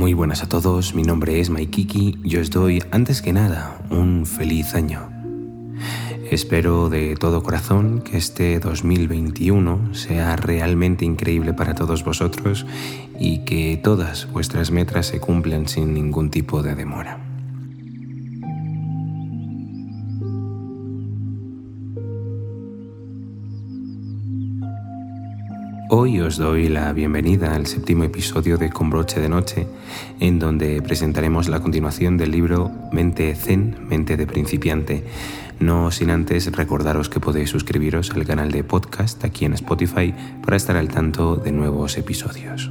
Muy buenas a todos, mi nombre es Maikiki y os doy, antes que nada, un feliz año. Espero de todo corazón que este 2021 sea realmente increíble para todos vosotros y que todas vuestras metas se cumplan sin ningún tipo de demora. Hoy os doy la bienvenida al séptimo episodio de Con broche de noche, en donde presentaremos la continuación del libro Mente Zen, Mente de Principiante. No sin antes recordaros que podéis suscribiros al canal de podcast aquí en Spotify para estar al tanto de nuevos episodios.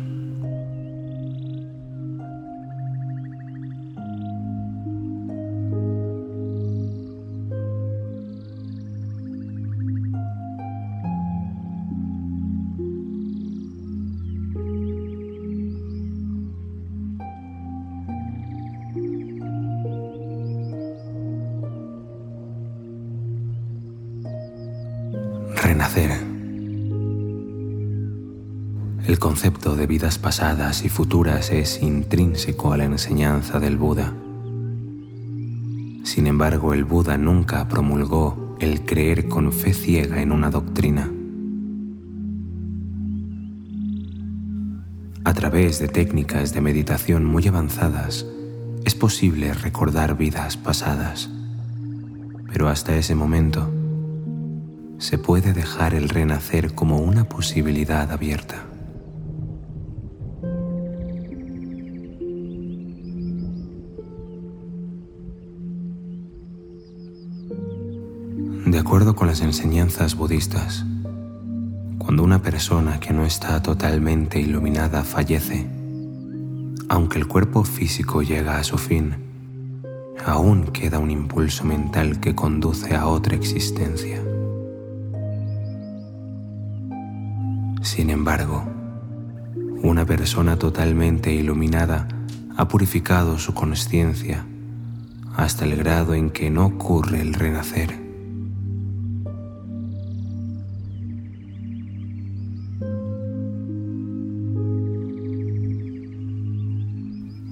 Renacer. El concepto de vidas pasadas y futuras es intrínseco a la enseñanza del Buda. Sin embargo, el Buda nunca promulgó el creer con fe ciega en una doctrina. A través de técnicas de meditación muy avanzadas, es posible recordar vidas pasadas, pero hasta ese momento, se puede dejar el renacer como una posibilidad abierta. De acuerdo con las enseñanzas budistas, cuando una persona que no está totalmente iluminada fallece, aunque el cuerpo físico llega a su fin, aún queda un impulso mental que conduce a otra existencia. Sin embargo, una persona totalmente iluminada ha purificado su conciencia hasta el grado en que no ocurre el renacer.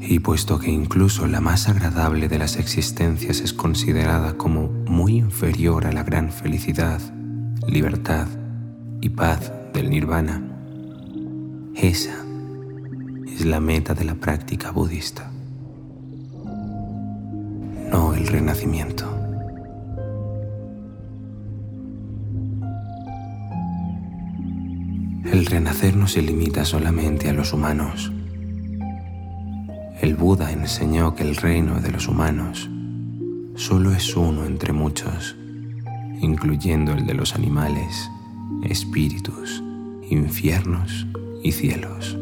Y puesto que incluso la más agradable de las existencias es considerada como muy inferior a la gran felicidad, libertad y paz del nirvana. Esa es la meta de la práctica budista, no el renacimiento. El renacer no se limita solamente a los humanos. El Buda enseñó que el reino de los humanos solo es uno entre muchos, incluyendo el de los animales, espíritus infiernos y cielos.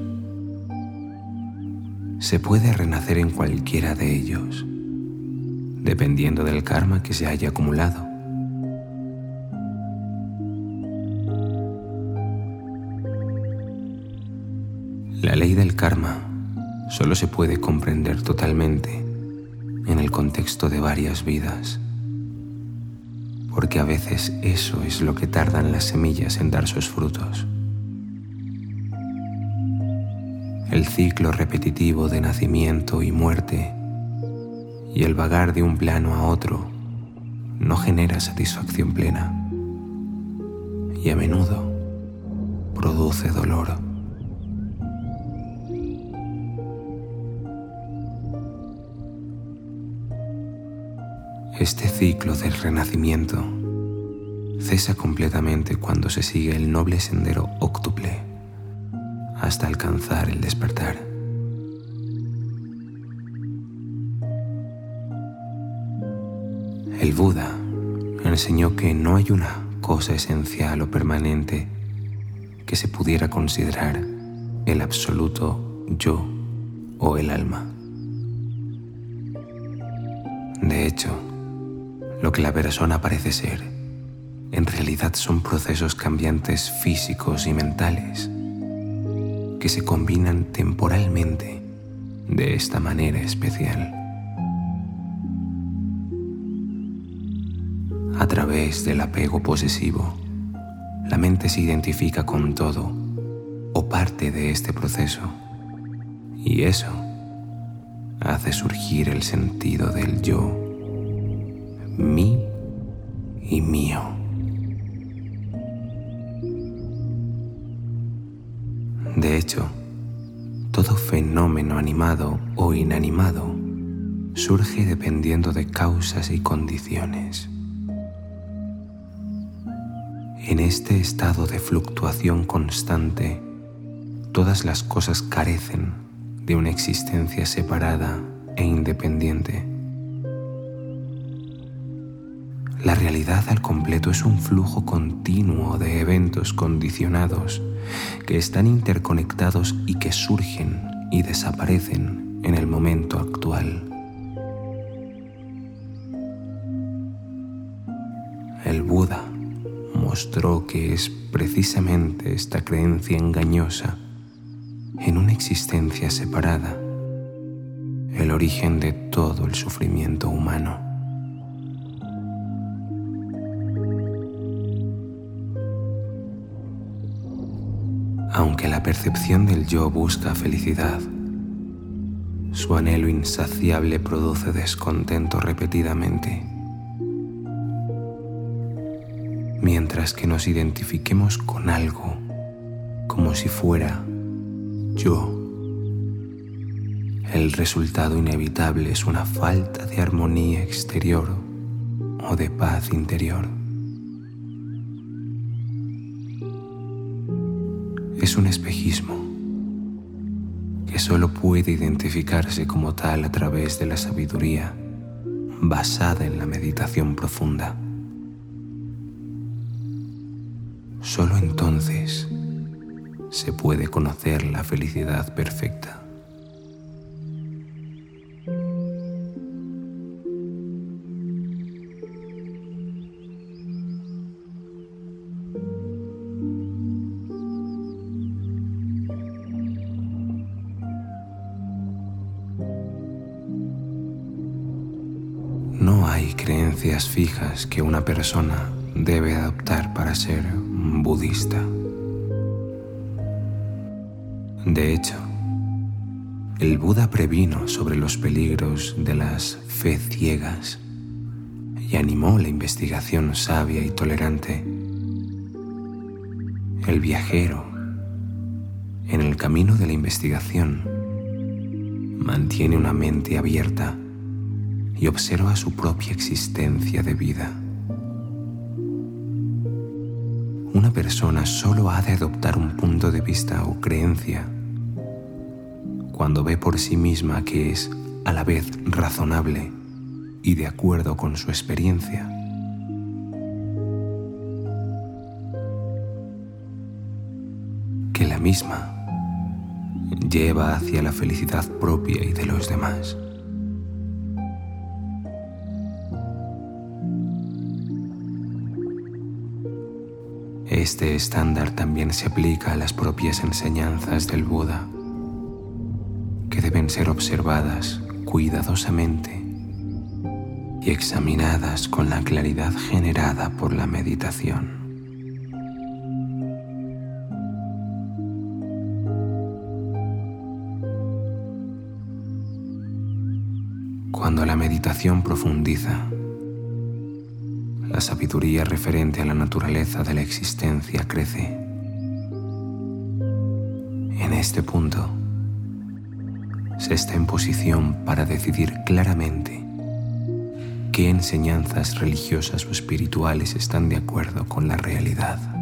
Se puede renacer en cualquiera de ellos, dependiendo del karma que se haya acumulado. La ley del karma solo se puede comprender totalmente en el contexto de varias vidas, porque a veces eso es lo que tardan las semillas en dar sus frutos. El ciclo repetitivo de nacimiento y muerte y el vagar de un plano a otro no genera satisfacción plena y a menudo produce dolor. Este ciclo del renacimiento cesa completamente cuando se sigue el noble sendero óctuple hasta alcanzar el despertar. El Buda enseñó que no hay una cosa esencial o permanente que se pudiera considerar el absoluto yo o el alma. De hecho, lo que la persona parece ser, en realidad son procesos cambiantes físicos y mentales que se combinan temporalmente de esta manera especial. A través del apego posesivo, la mente se identifica con todo o parte de este proceso y eso hace surgir el sentido del yo, mí y mío. De hecho, todo fenómeno animado o inanimado surge dependiendo de causas y condiciones. En este estado de fluctuación constante, todas las cosas carecen de una existencia separada e independiente. La realidad al completo es un flujo continuo de eventos condicionados que están interconectados y que surgen y desaparecen en el momento actual. El Buda mostró que es precisamente esta creencia engañosa en una existencia separada el origen de todo el sufrimiento humano. Aunque la percepción del yo busca felicidad, su anhelo insaciable produce descontento repetidamente. mientras que nos identifiquemos con algo como si fuera yo. El resultado inevitable es una falta de armonía exterior o de paz interior. Es un espejismo que solo puede identificarse como tal a través de la sabiduría basada en la meditación profunda. Solo entonces se puede conocer la felicidad perfecta. Creencias fijas que una persona debe adoptar para ser budista. De hecho, el Buda previno sobre los peligros de las fe ciegas y animó la investigación sabia y tolerante. El viajero, en el camino de la investigación, mantiene una mente abierta y observa su propia existencia de vida. una persona solo ha de adoptar un punto de vista o creencia cuando ve por sí misma que es a la vez razonable y de acuerdo con su experiencia. Que la misma lleva hacia la felicidad propia y de los demás. Este estándar también se aplica a las propias enseñanzas del Buda, que deben ser observadas cuidadosamente y examinadas con la claridad generada por la meditación. Cuando la meditación profundiza, la sabiduría referente a la naturaleza de la existencia crece. En este punto, se está en posición para decidir claramente qué enseñanzas religiosas o espirituales están de acuerdo con la realidad.